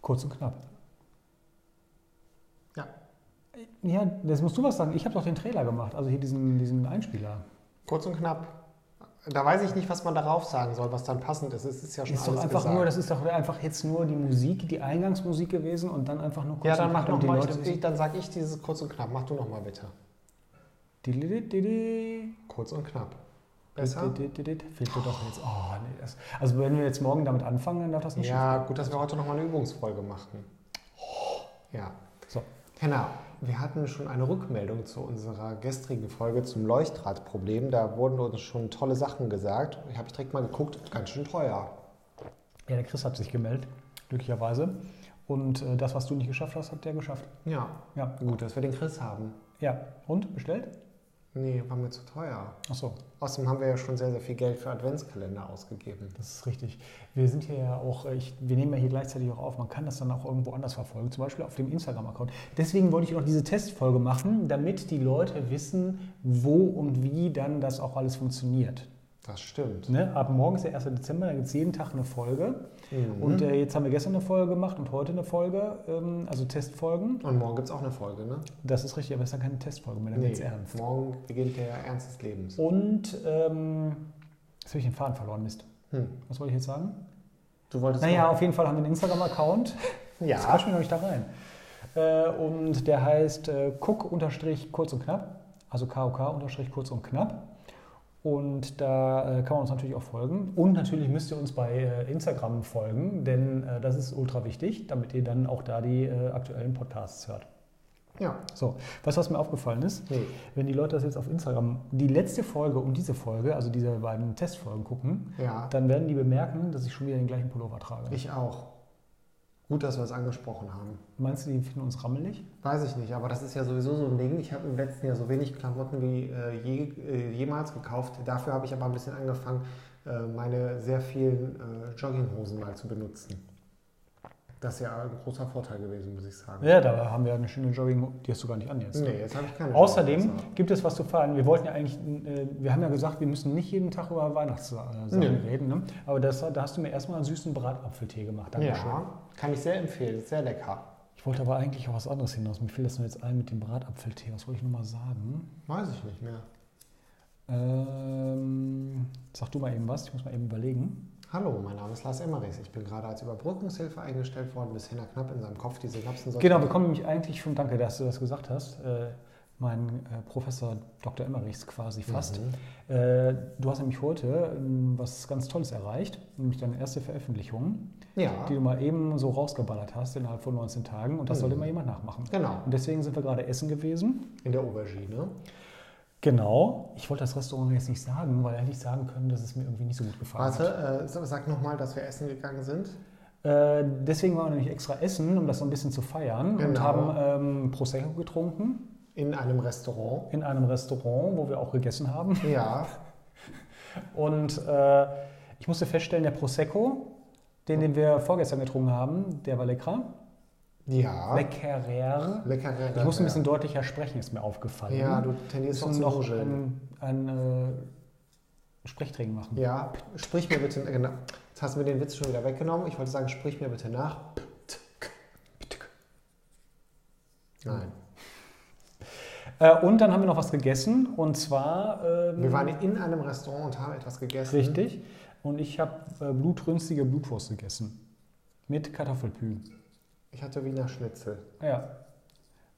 Kurz und knapp. Ja. Ja, das musst du was sagen. Ich habe doch den Trailer gemacht, also hier diesen, diesen Einspieler. Kurz und knapp. Da weiß ich nicht, was man darauf sagen soll, was dann passend ist. Es ist ja schon Ist alles doch einfach gesagt. nur, das ist doch einfach jetzt nur die Musik, die Eingangsmusik gewesen und dann einfach nur kurz ja, dann und mach knapp, noch mal. Leute Ich, dann sag ich dieses kurz und knapp. Mach du noch mal bitte. Kurz und knapp. Besser? Dididididid. Fehlt dir doch jetzt. Oh, nee, das, also wenn wir jetzt morgen damit anfangen, dann darf das nicht Ja, gut, dass wir heute noch mal eine Übungsfolge machen. Ja. So. Henna, wir hatten schon eine Rückmeldung zu unserer gestrigen Folge zum Leuchtradproblem. Da wurden uns schon tolle Sachen gesagt. Ich habe direkt mal geguckt, ganz schön teuer. Ja, der Chris hat sich gemeldet, glücklicherweise. Und äh, das, was du nicht geschafft hast, hat der geschafft. Ja, Ja, gut, dass wir den Chris haben. ja. Und bestellt? Nee, war mir zu teuer. Ach so, Außerdem haben wir ja schon sehr, sehr viel Geld für Adventskalender ausgegeben. das ist richtig. Wir sind hier ja auch, äh, ich, wir nehmen ja hier gleichzeitig auch auf. Man kann das dann auch irgendwo anders verfolgen, zum Beispiel auf dem Instagram-Account. Deswegen wollte ich noch diese Testfolge machen, damit die Leute wissen, wo und wie dann das auch alles funktioniert. Das stimmt. Ne? Ab morgen ist der 1. Dezember, da gibt es jeden Tag eine Folge. Mhm. Und äh, jetzt haben wir gestern eine Folge gemacht und heute eine Folge, ähm, also Testfolgen. Und morgen gibt es auch eine Folge, ne? Das ist richtig, aber es ist dann keine Testfolge mehr, dann wird's ernst. morgen beginnt der Ernst des Lebens. Und ähm, jetzt habe ich den Faden verloren, Mist. Hm. Was wollte ich jetzt sagen? Du wolltest Naja, auf jeden Fall haben wir einen Instagram-Account. Ja. quatsch mich noch nicht da rein. Äh, und der heißt äh, cook-kurz und knapp, also KOK-kurz und knapp. Und da äh, kann man uns natürlich auch folgen. Und natürlich müsst ihr uns bei äh, Instagram folgen, denn äh, das ist ultra wichtig, damit ihr dann auch da die äh, aktuellen Podcasts hört. Ja. So, weißt du, was mir aufgefallen ist? Nee. Wenn die Leute das jetzt auf Instagram, die letzte Folge und diese Folge, also diese beiden Testfolgen gucken, Ja. dann werden die bemerken, dass ich schon wieder den gleichen Pullover trage. Ich auch. Gut, dass wir es angesprochen haben. Meinst du, die finden uns rammelig? Weiß ich nicht, aber das ist ja sowieso so ein Ding. Ich habe im letzten Jahr so wenig Klamotten wie äh, je, äh, jemals gekauft. Dafür habe ich aber ein bisschen angefangen, äh, meine sehr vielen äh, Jogginghosen mal zu benutzen. Das ist ja ein großer Vorteil gewesen, muss ich sagen. Ja, da haben wir eine schöne Jogging, die hast du gar nicht an jetzt. Nee, jetzt habe ich keine Außerdem gibt es was zu feiern. Wir wollten ja eigentlich, äh, wir haben ja gesagt, wir müssen nicht jeden Tag über Weihnachtssachen Nee. reden. Ne? Aber das, da hast du mir erstmal einen süßen Bratapfeltee gemacht. Dankeschön. Ja, kann ich sehr empfehlen. Ist sehr lecker. Ich wollte aber eigentlich auch was anderes hinaus. Mir fiel das nur jetzt ein mit dem Bratapfeltee. Was wollte ich nochmal sagen? Weiß ich nicht mehr. Ähm, sag du mal eben was, ich muss mal eben überlegen. Hallo, mein Name ist Lars Emmerichs. Ich bin gerade als Überbrückungshilfe eingestellt worden, bis Henna knapp in seinem Kopf die Synapsen. Genau, wir kommen nämlich eigentlich schon, danke, dass du das gesagt hast, äh, mein äh, Professor Dr. Emmerichs quasi fast. Mhm. Äh, du hast nämlich heute ähm, was ganz Tolles erreicht, nämlich deine erste Veröffentlichung, Ja, die du mal eben so rausgeballert hast innerhalb von 19 Tagen und das sollte Mhm. mal jemand nachmachen. genau. Und deswegen sind wir gerade essen gewesen. In der Aubergine. Genau. Ich wollte das Restaurant jetzt nicht sagen, weil hätte ich sagen können, dass es mir irgendwie nicht so gut gefallen hat. Warte, äh, sag nochmal, dass wir essen gegangen sind. Äh, deswegen waren wir nämlich extra essen, um das so ein bisschen zu feiern und Genau. haben ähm, Prosecco getrunken In einem Restaurant. in einem Restaurant, wo wir auch gegessen haben. Ja, Und äh, ich musste feststellen, der Prosecco, den, den wir vorgestern getrunken haben, der war lecker. Ja. Leckerer. Lecker. Ich musste ein bisschen deutlicher sprechen, ist mir aufgefallen. Ja, du tendierst auch noch nuscheln. ein, ein äh, Sprechtraining machen. Ja, sprich mir bitte, genau. Jetzt hast du mir den Witz schon wieder weggenommen. Ich wollte sagen, sprich mir bitte nach. Nein. Äh, und dann haben wir noch was gegessen und zwar. Ähm, Wir waren in einem Restaurant und haben etwas gegessen. Richtig. Und ich habe äh, blutrünstige Blutwurst gegessen. Mit Kartoffelpü. Ich hatte Wiener Schnitzel Ja.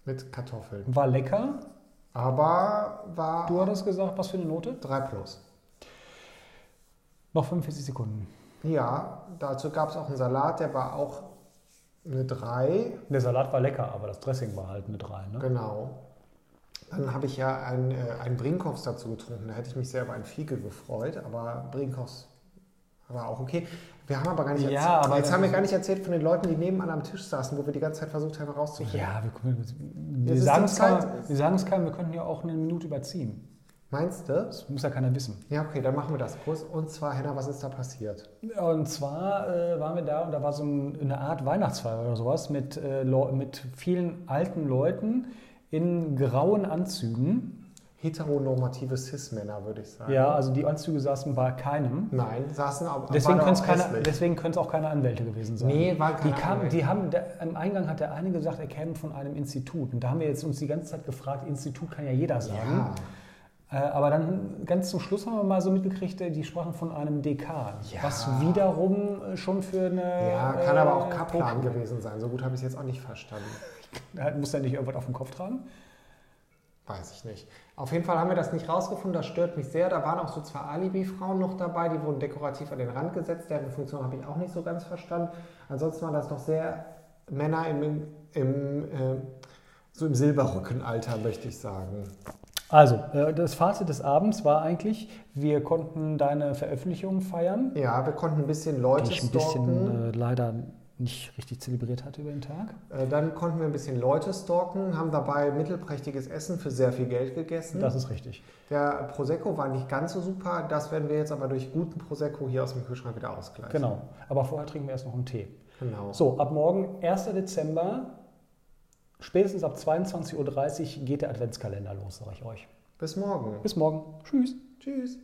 mit Kartoffeln. War lecker. Aber war Du hattest gesagt, was für eine Note? 3 plus. Noch 45 Sekunden. Ja, dazu gab es auch einen Salat, der war auch eine 3. Der Salat war lecker, aber das Dressing war halt eine 3. Ne? Genau. Dann habe ich ja einen, äh, einen Brinkhoffs dazu getrunken. Da hätte ich mich sehr über einen Fiege gefreut, aber Brinkhoffs war auch okay. Wir haben aber gar nicht Ja, erzählt. Jetzt haben wir gar nicht erzählt von den Leuten, die nebenan am Tisch saßen, wo wir die ganze Zeit versucht haben rauszufinden. Ja, wir, wir, wir sagen es keinem, wir keinem, wir könnten ja auch eine Minute überziehen. Meinst du? Das muss ja keiner wissen. Ja, okay, dann machen wir das kurz. Und zwar, Henna, was ist da passiert? Und zwar äh, waren wir da und da war so ein, eine Art Weihnachtsfeier oder sowas mit, äh, mit vielen alten Leuten in grauen Anzügen. Heteronormative Cis-Männer, würde ich sagen. Ja, also die Anzüge saßen bei keinem. Nein, saßen aber Deswegen können es auch keine, deswegen können es auch keine Anwälte gewesen sein. Nee, die keine kamen, Anwälte. die haben, der, Im Eingang hat der eine gesagt, er käme von einem Institut. Und da haben wir jetzt uns die ganze Zeit gefragt, Institut kann ja jeder sagen. Ja, Äh, aber dann ganz zum Schluss haben wir mal so mitgekriegt, äh, die sprachen von einem Dekan. Ja. Was wiederum äh, schon für eine. ja, kann aber auch äh, Kaplan gewesen sein. So gut habe ich es jetzt auch nicht verstanden. Da Muss er nicht irgendwas auf dem Kopf tragen? Weiß ich nicht. Auf jeden Fall haben wir das nicht rausgefunden, das stört mich sehr. Da waren auch so zwei Alibi-Frauen noch dabei, die wurden dekorativ an den Rand gesetzt. Deren Funktion habe ich auch nicht so ganz verstanden. Ansonsten waren das doch sehr Männer im, im, äh, so im Silberrückenalter, möchte ich sagen. Also, äh, das Fazit des Abends war eigentlich, wir konnten deine Veröffentlichung feiern, Ja, wir konnten ein bisschen Leute die ich ein bisschen äh, leider nicht richtig zelebriert hatte über den Tag. Äh, Dann konnten wir ein bisschen Leute stalken, haben dabei mittelprächtiges Essen für sehr viel Geld gegessen. Das ist richtig. Der Prosecco war nicht ganz so super, das werden wir jetzt aber durch guten Prosecco hier aus dem Kühlschrank wieder ausgleichen. Genau. Aber vorher trinken wir erst noch einen Tee. genau. So, ab morgen, 1. Dezember, spätestens ab 22.30 Uhr geht der Adventskalender los, sage ich euch. Bis morgen. Bis morgen. Tschüss. Tschüss.